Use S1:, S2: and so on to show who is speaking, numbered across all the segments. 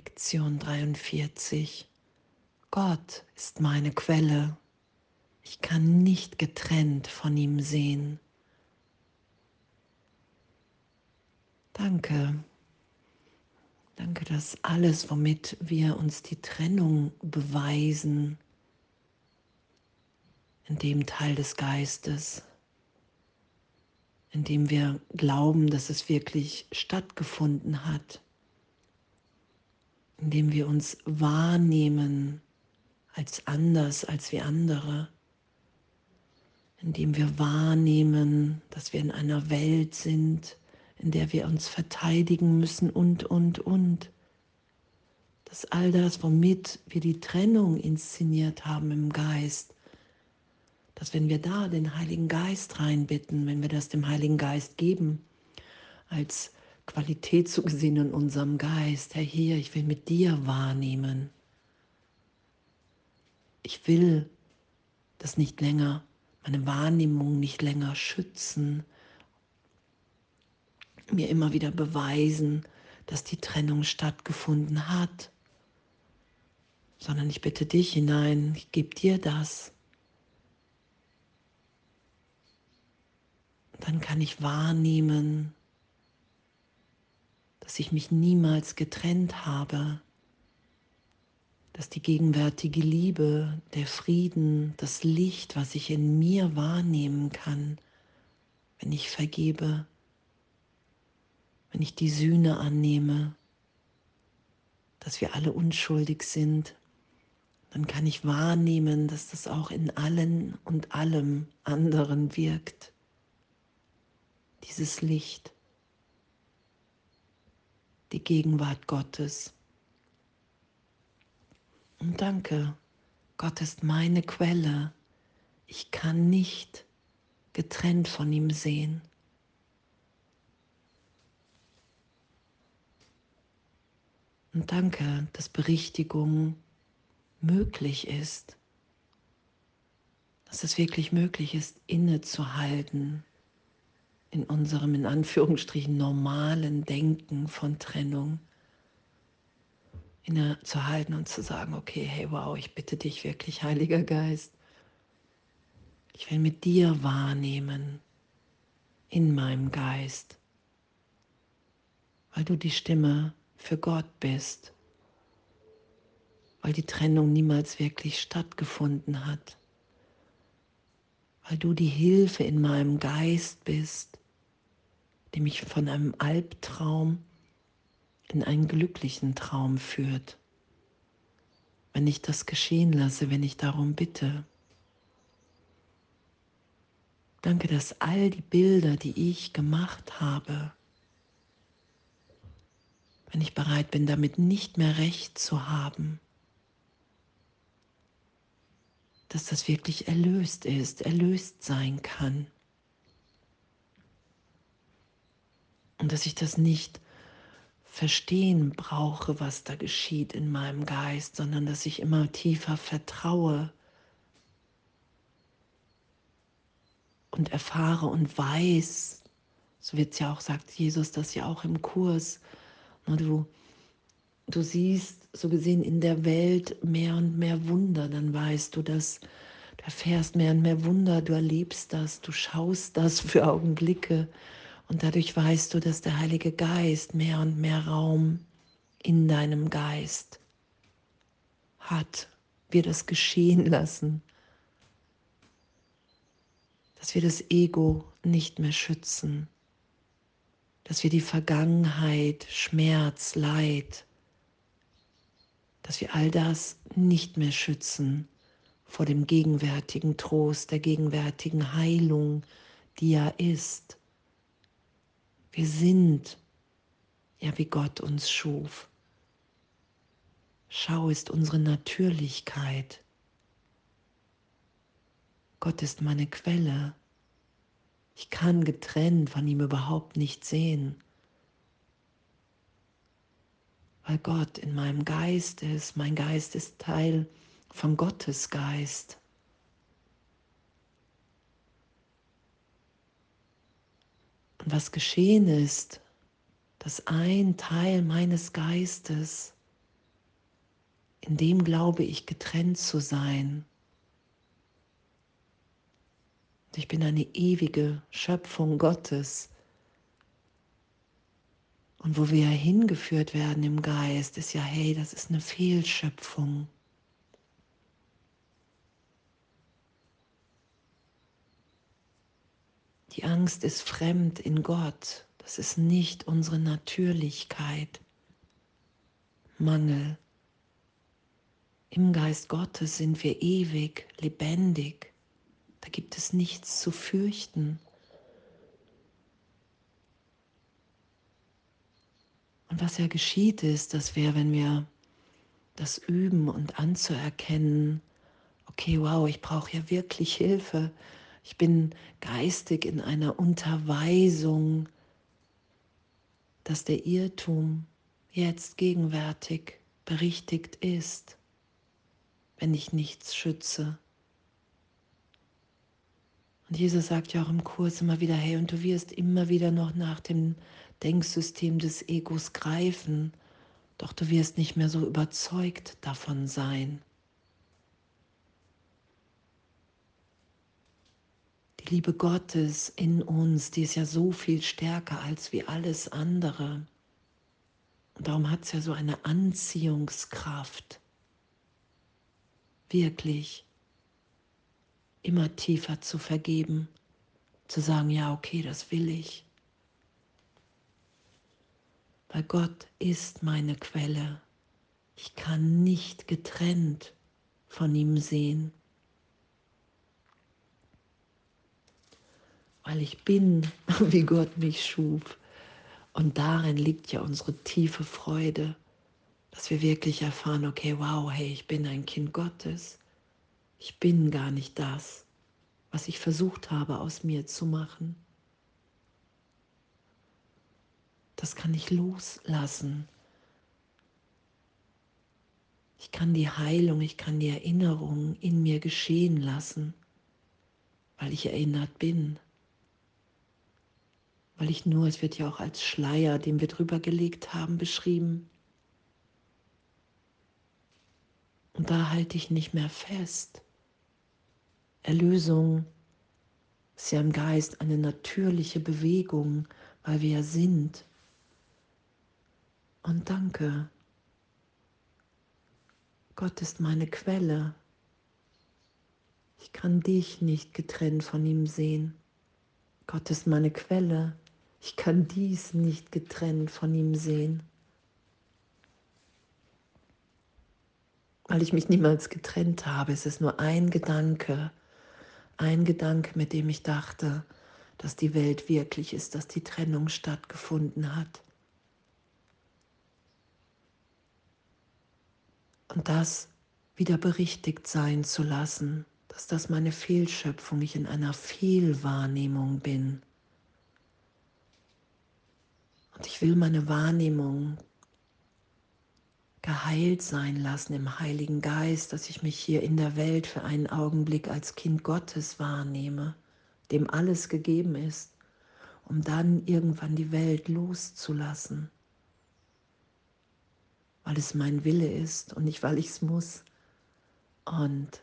S1: Lektion 43. Gott ist meine Quelle. Ich kann nicht getrennt von ihm sehen. Danke. Danke, dass alles, womit wir uns die Trennung beweisen, in dem Teil des Geistes, in dem wir glauben, dass es wirklich stattgefunden hat, in dem wir uns wahrnehmen als anders als wir andere, in dem wir wahrnehmen, dass wir in einer Welt sind, in der wir uns verteidigen müssen und, und, und. Dass all das, womit wir die Trennung inszeniert haben im Geist, dass wenn wir da den Heiligen Geist reinbitten, wenn wir das dem Heiligen Geist geben, als Qualität zu gesehen in unserem Geist, Herr, hier, ich will mit dir wahrnehmen. Ich will das nicht länger, meine Wahrnehmung nicht länger schützen, mir immer wieder beweisen, dass die Trennung stattgefunden hat, sondern ich bitte dich hinein, ich gebe dir das. Dann kann ich wahrnehmen, dass ich mich niemals getrennt habe, dass die gegenwärtige Liebe, der Frieden, das Licht, was ich in mir wahrnehmen kann, wenn ich vergebe, wenn ich die Sühne annehme, dass wir alle unschuldig sind, dann kann ich wahrnehmen, dass das auch in allen und allem anderen wirkt. Dieses Licht, die Gegenwart Gottes. Und danke, Gott ist meine Quelle. Ich kann nicht getrennt von ihm sehen. Und danke, dass Berichtigung möglich ist, dass es wirklich möglich ist, innezuhalten in unserem in Anführungsstrichen normalen Denken von Trennung, innezuhalten und zu sagen, okay, hey, wow, ich bitte dich wirklich, Heiliger Geist, ich will mit dir wahrnehmen in meinem Geist, weil du die Stimme für Gott bist, weil die Trennung niemals wirklich stattgefunden hat, weil du die Hilfe in meinem Geist bist, die mich von einem Albtraum in einen glücklichen Traum führt, wenn ich das geschehen lasse, wenn ich darum bitte. Danke, dass all die Bilder, die ich gemacht habe, wenn ich bereit bin, damit nicht mehr recht zu haben, dass das wirklich erlöst ist, erlöst sein kann. Und dass ich das nicht verstehen brauche, was da geschieht in meinem Geist, sondern dass ich immer tiefer vertraue und erfahre und weiß, so wird es ja auch, sagt Jesus das ja auch im Kurs, Du, du siehst so gesehen in der Welt mehr und mehr Wunder, dann weißt du, dass du erfährst mehr und mehr Wunder, du erlebst das, du schaust das für Augenblicke und dadurch weißt du, dass der Heilige Geist mehr und mehr Raum in deinem Geist hat, wir das geschehen lassen, dass wir das Ego nicht mehr schützen. Dass wir die Vergangenheit, Schmerz, Leid, dass wir all das nicht mehr schützen vor dem gegenwärtigen Trost, der gegenwärtigen Heilung, die ja ist. Wir sind ja wie Gott uns schuf. Schau ist unsere Natürlichkeit. Gott ist meine Quelle. Ich kann getrennt von ihm überhaupt nicht sehen, weil Gott in meinem Geist ist. Mein Geist ist Teil von Gottes Geist. Und was geschehen ist, dass ein Teil meines Geistes in dem glaube ich getrennt zu sein. Ich bin eine ewige Schöpfung Gottes. Und wo wir hingeführt werden im Geist, ist ja, hey, das ist eine Fehlschöpfung. Die Angst ist fremd in Gott. Das ist nicht unsere Natürlichkeit. Mangel. Im Geist Gottes sind wir ewig, lebendig. Da gibt es nichts zu fürchten. Und was ja geschieht ist, dass wir, wenn wir das üben und anzuerkennen, okay, wow, ich brauche ja wirklich Hilfe, ich bin geistig in einer Unterweisung, dass der Irrtum jetzt gegenwärtig berichtigt ist, wenn ich nichts schütze. Und Jesus sagt ja auch im Kurs immer wieder, hey, und du wirst immer wieder noch nach dem Denksystem des Egos greifen, doch du wirst nicht mehr so überzeugt davon sein. Liebe Gottes in uns, die ist ja so viel stärker als wie alles andere. Und darum hat es ja so eine Anziehungskraft. Wirklich immer tiefer zu vergeben, zu sagen, ja, okay, das will ich. Weil Gott ist meine Quelle. Ich kann nicht getrennt von ihm sehen. Weil ich bin, wie Gott mich schuf. Und darin liegt ja unsere tiefe Freude, dass wir wirklich erfahren, okay, wow, hey, ich bin ein Kind Gottes. Ich bin gar nicht das, was ich versucht habe aus mir zu machen. Das kann ich loslassen. Ich kann die Heilung, ich kann die Erinnerung in mir geschehen lassen, weil ich erinnert bin weil ich nur, es wird ja auch als Schleier, den wir drüber gelegt haben, beschrieben. Und da halte ich nicht mehr fest. Erlösung ist ja im Geist eine natürliche Bewegung, weil wir ja sind. Und danke. Gott ist meine Quelle. Ich kann dich nicht getrennt von ihm sehen. Gott ist meine Quelle. Ich kann dies nicht getrennt von ihm sehen, weil ich mich niemals getrennt habe. Es ist nur ein Gedanke, ein Gedanke, mit dem ich dachte, dass die Welt wirklich ist, dass die Trennung stattgefunden hat. Und das wieder berichtigt sein zu lassen, dass das meine Fehlschöpfung, ich in einer Fehlwahrnehmung bin. Und ich will meine Wahrnehmung geheilt sein lassen im Heiligen Geist, dass ich mich hier in der Welt für einen Augenblick als Kind Gottes wahrnehme, dem alles gegeben ist, um dann irgendwann die Welt loszulassen, weil es mein Wille ist und nicht weil ich es muss. Und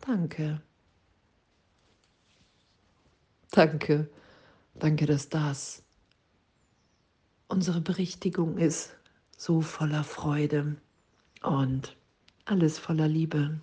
S1: danke. Danke. Danke, dass das unsere Berichtigung ist so voller Freude und alles voller Liebe.